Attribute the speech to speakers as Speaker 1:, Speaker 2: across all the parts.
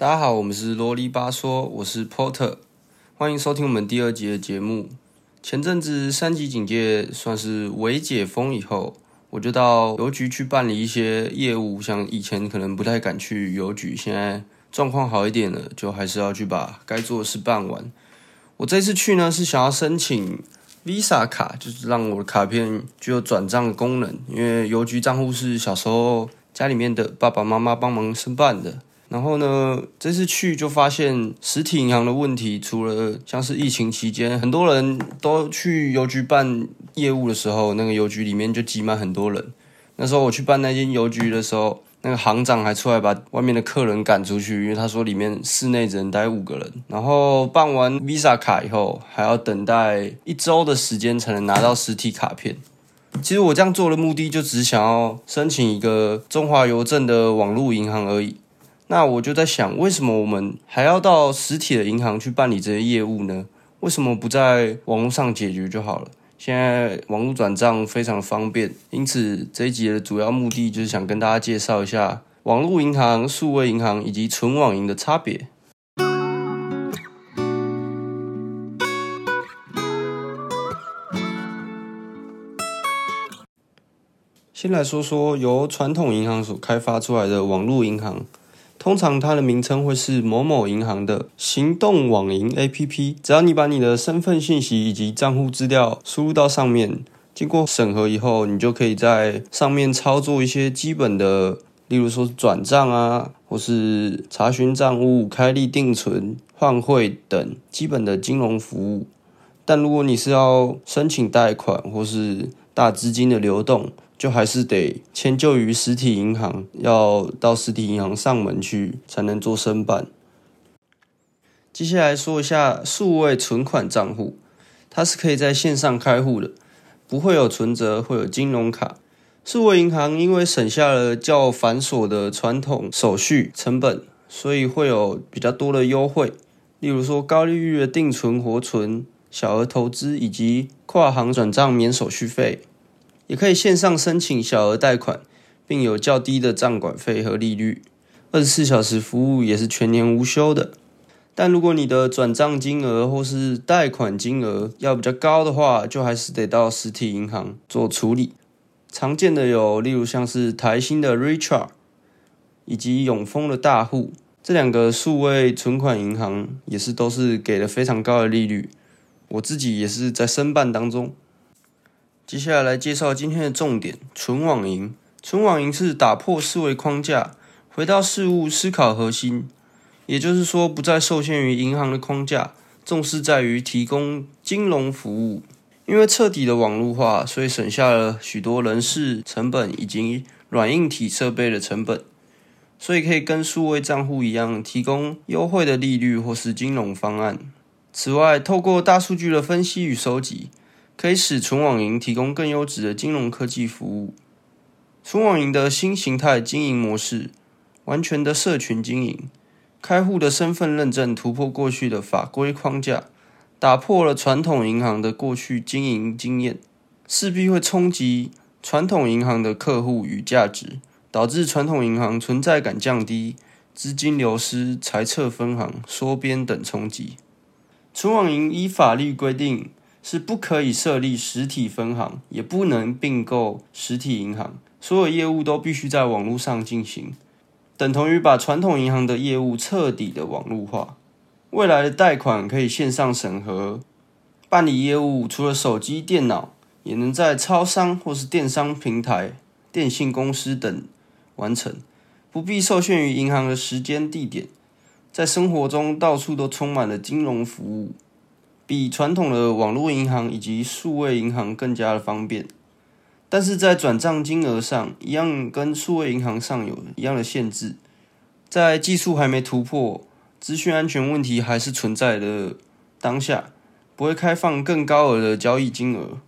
Speaker 1: 大家好，我们是啰里吧嗦，我是 Porter，欢迎收听我们第二集的节目。前阵子三级警戒算是微解封以后，我就到邮局去办理一些业务，像以前可能不太敢去邮局，现在状况好一点了，就还是要去把该做的事办完。我这次去呢，是想要申请 Visa 卡，就是让我的卡片具有转账功能，因为邮局账户是小时候家里面的爸爸妈妈帮忙申办的。然后呢，这次去就发现实体银行的问题，除了像是疫情期间，很多人都去邮局办业务的时候，那个邮局里面就挤满很多人。那时候我去办那间邮局的时候，那个行长还出来把外面的客人赶出去，因为他说里面室内只能待五个人。然后办完 Visa 卡以后，还要等待一周的时间才能拿到实体卡片。其实我这样做的目的，就只想要申请一个中华邮政的网络银行而已。那我就在想，为什么我们还要到实体的银行去办理这些业务呢？为什么不在网络上解决就好了？现在网络转账非常方便，因此这一集的主要目的就是想跟大家介绍一下网络银行、数位银行以及纯网银的差别。先来说说由传统银行所开发出来的网络银行。通常它的名称会是某某银行的行动网银 APP。只要你把你的身份信息以及账户资料输入到上面，经过审核以后，你就可以在上面操作一些基本的，例如说转账啊，或是查询账务、开立定存、换汇等基本的金融服务。但如果你是要申请贷款或是大资金的流动，就还是得迁就于实体银行，要到实体银行上门去才能做申办。接下来说一下数位存款账户，它是可以在线上开户的，不会有存折，会有金融卡。数位银行因为省下了较繁琐的传统手续成本，所以会有比较多的优惠，例如说高利率的定存、活存、小额投资以及跨行转账免手续费。也可以线上申请小额贷款，并有较低的账管费和利率。二十四小时服务也是全年无休的。但如果你的转账金额或是贷款金额要比较高的话，就还是得到实体银行做处理。常见的有，例如像是台新的 Richard 以及永丰的大户这两个数位存款银行，也是都是给了非常高的利率。我自己也是在申办当中。接下来来介绍今天的重点：纯网银。纯网银是打破思维框架，回到事物思考核心，也就是说，不再受限于银行的框架，重视在于提供金融服务。因为彻底的网络化，所以省下了许多人事成本以及软硬体设备的成本，所以可以跟数位账户一样，提供优惠的利率或是金融方案。此外，透过大数据的分析与收集。可以使纯网银提供更优质的金融科技服务。纯网银的新形态经营模式，完全的社群经营，开户的身份认证突破过去的法规框架，打破了传统银行的过去经营经验，势必会冲击传统银行的客户与价值，导致传统银行存在感降低、资金流失、裁撤分行、缩编等冲击。纯网银依法律规定。是不可以设立实体分行，也不能并购实体银行，所有业务都必须在网络上进行，等同于把传统银行的业务彻底的网络化。未来的贷款可以线上审核，办理业务除了手机、电脑，也能在超商或是电商平台、电信公司等完成，不必受限于银行的时间地点，在生活中到处都充满了金融服务。比传统的网络银行以及数位银行更加的方便，但是在转账金额上，一样跟数位银行上有一样的限制，在技术还没突破、资讯安全问题还是存在的当下，不会开放更高额的交易金额。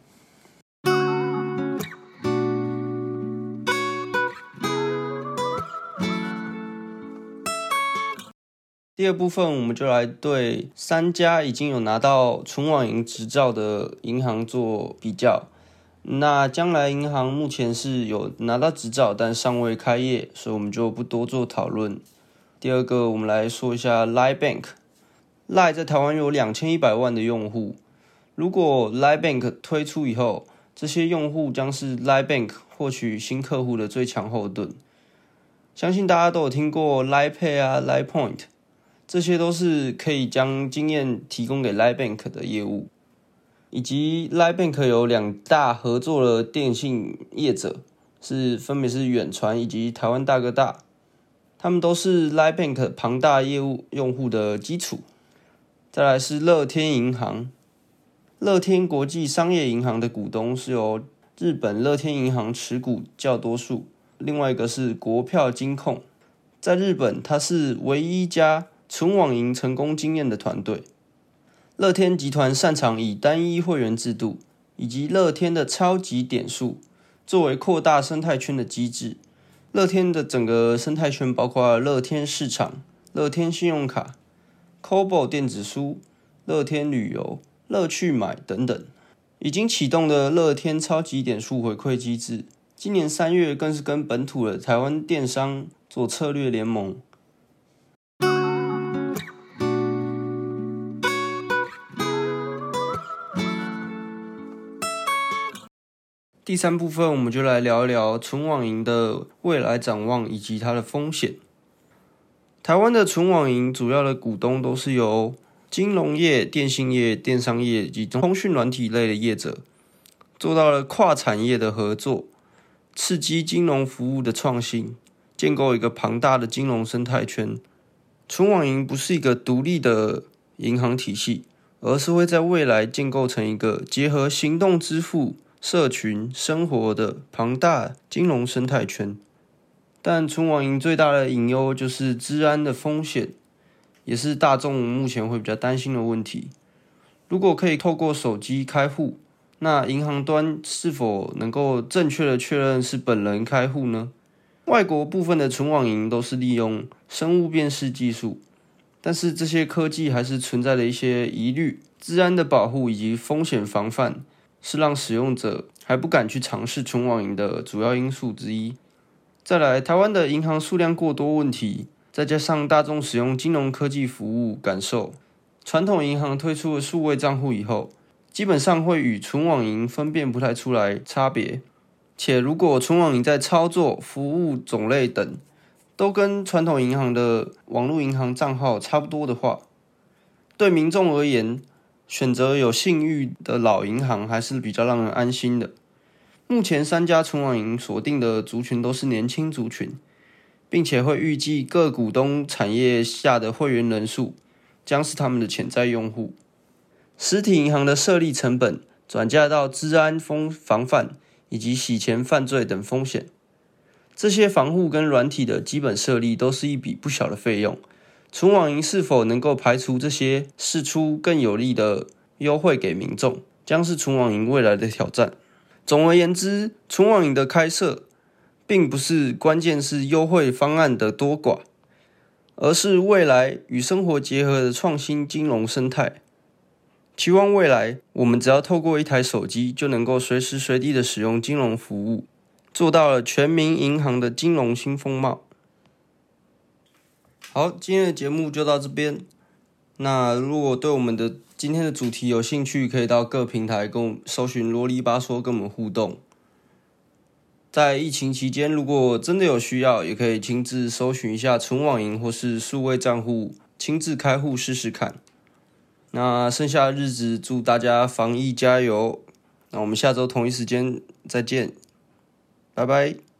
Speaker 1: 第二部分，我们就来对三家已经有拿到纯网银执照的银行做比较。那将来银行目前是有拿到执照，但尚未开业，所以我们就不多做讨论。第二个，我们来说一下 Lie Bank。Lie 在台湾有两千一百万的用户。如果 Lie Bank 推出以后，这些用户将是 Lie Bank 获取新客户的最强后盾。相信大家都有听过 Lie Pay 啊、Lie Point 这些都是可以将经验提供给 Line Bank 的业务。以及 Line Bank 有两大合作的电信业者，是分别是远传以及台湾大哥大，他们都是 Line Bank 庞大业务用户的基础。再来是乐天银行。乐天国际商业银行的股东是由日本乐天银行持股较多数，另外一个是国票金控，在日本它是唯一一家存网银成功经验的团队。乐天集团擅长以单一会员制度以及乐天的超级点数作为扩大生态圈的机制。乐天的整个生态圈包括乐天市场、乐天信用卡、Kobo 电子书、乐天旅游。乐趣买等等，已经启动的乐天超级点数回馈机制，今年三月更是跟本土的台湾电商做策略联盟。第三部分，我们就来聊一聊纯网银的未来展望以及它的风险。台湾的纯网银主要的股东都是由金融业、电信业、电商业及通讯软体类的业者，做到了跨产业的合作，刺激金融服务的创新，建构一个庞大的金融生态圈。纯网银不是一个独立的银行体系，而是会在未来建构成一个结合行动支付、社群生活的庞大金融生态圈。但存网银最大的隐忧就是治安的风险。也是大众目前会比较担心的问题。如果可以透过手机开户，那银行端是否能够正确的确认是本人开户呢？外国部分的存网银都是利用生物辨识技术，但是这些科技还是存在了一些疑虑，治安的保护以及风险防范是让使用者还不敢去尝试存网银的主要因素之一。再来，台湾的银行数量过多问题。再加上大众使用金融科技服务感受，传统银行推出了数位账户以后，基本上会与纯网银分辨不太出来差别。且如果纯网银在操作、服务种类等都跟传统银行的网络银行账号差不多的话，对民众而言，选择有信誉的老银行还是比较让人安心的。目前三家存网银锁定的族群都是年轻族群。并且会预计各股东产业下的会员人数将是他们的潜在用户。实体银行的设立成本转嫁到治安风防范以及洗钱犯罪等风险，这些防护跟软体的基本设立都是一笔不小的费用。存网银是否能够排除这些，释出更有利的优惠给民众，将是存网银未来的挑战。总而言之，存网银的开设。并不是关键是优惠方案的多寡，而是未来与生活结合的创新金融生态。期望未来，我们只要透过一台手机，就能够随时随地的使用金融服务，做到了全民银行的金融新风貌。好，今天的节目就到这边。那如果对我们的今天的主题有兴趣，可以到各平台跟我搜寻啰里吧嗦跟我们互动。在疫情期间，如果真的有需要，也可以亲自搜寻一下存网银或是数位账户，亲自开户试试看。那剩下的日子，祝大家防疫加油！那我们下周同一时间再见，拜拜。